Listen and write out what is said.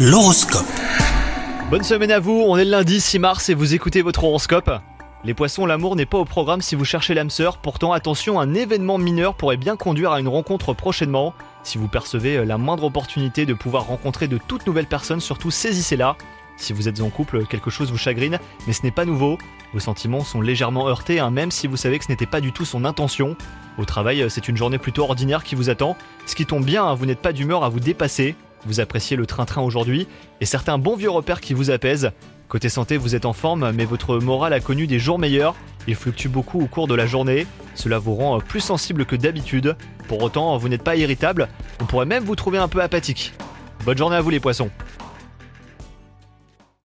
L'horoscope. Bonne semaine à vous, on est lundi 6 mars et vous écoutez votre horoscope. Les poissons, l'amour n'est pas au programme si vous cherchez l'âme sœur, pourtant attention, un événement mineur pourrait bien conduire à une rencontre prochainement. Si vous percevez la moindre opportunité de pouvoir rencontrer de toutes nouvelles personnes, surtout saisissez-la. Si vous êtes en couple, quelque chose vous chagrine, mais ce n'est pas nouveau. Vos sentiments sont légèrement heurtés, hein, même si vous savez que ce n'était pas du tout son intention. Au travail, c'est une journée plutôt ordinaire qui vous attend. Ce qui tombe bien, hein, vous n'êtes pas d'humeur à vous dépasser. Vous appréciez le train-train aujourd'hui et certains bons vieux repères qui vous apaisent. Côté santé, vous êtes en forme, mais votre morale a connu des jours meilleurs. Il fluctue beaucoup au cours de la journée. Cela vous rend plus sensible que d'habitude. Pour autant, vous n'êtes pas irritable. On pourrait même vous trouver un peu apathique. Bonne journée à vous les poissons